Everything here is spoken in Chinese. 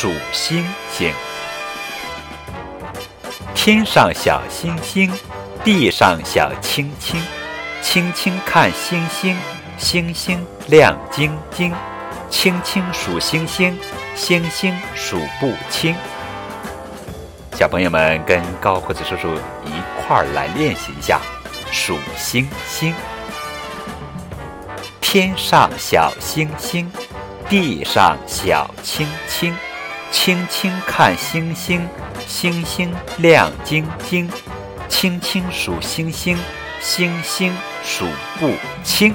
数星星。天上小星星，地上小青青，轻轻看星星，星星亮晶晶，轻轻数星星，星星数不清。小朋友们跟高胡子叔叔一块儿来练习一下数星星。天上小星星，地上小青青，轻轻看星星。星星亮晶晶，轻轻数星星，星星数不清。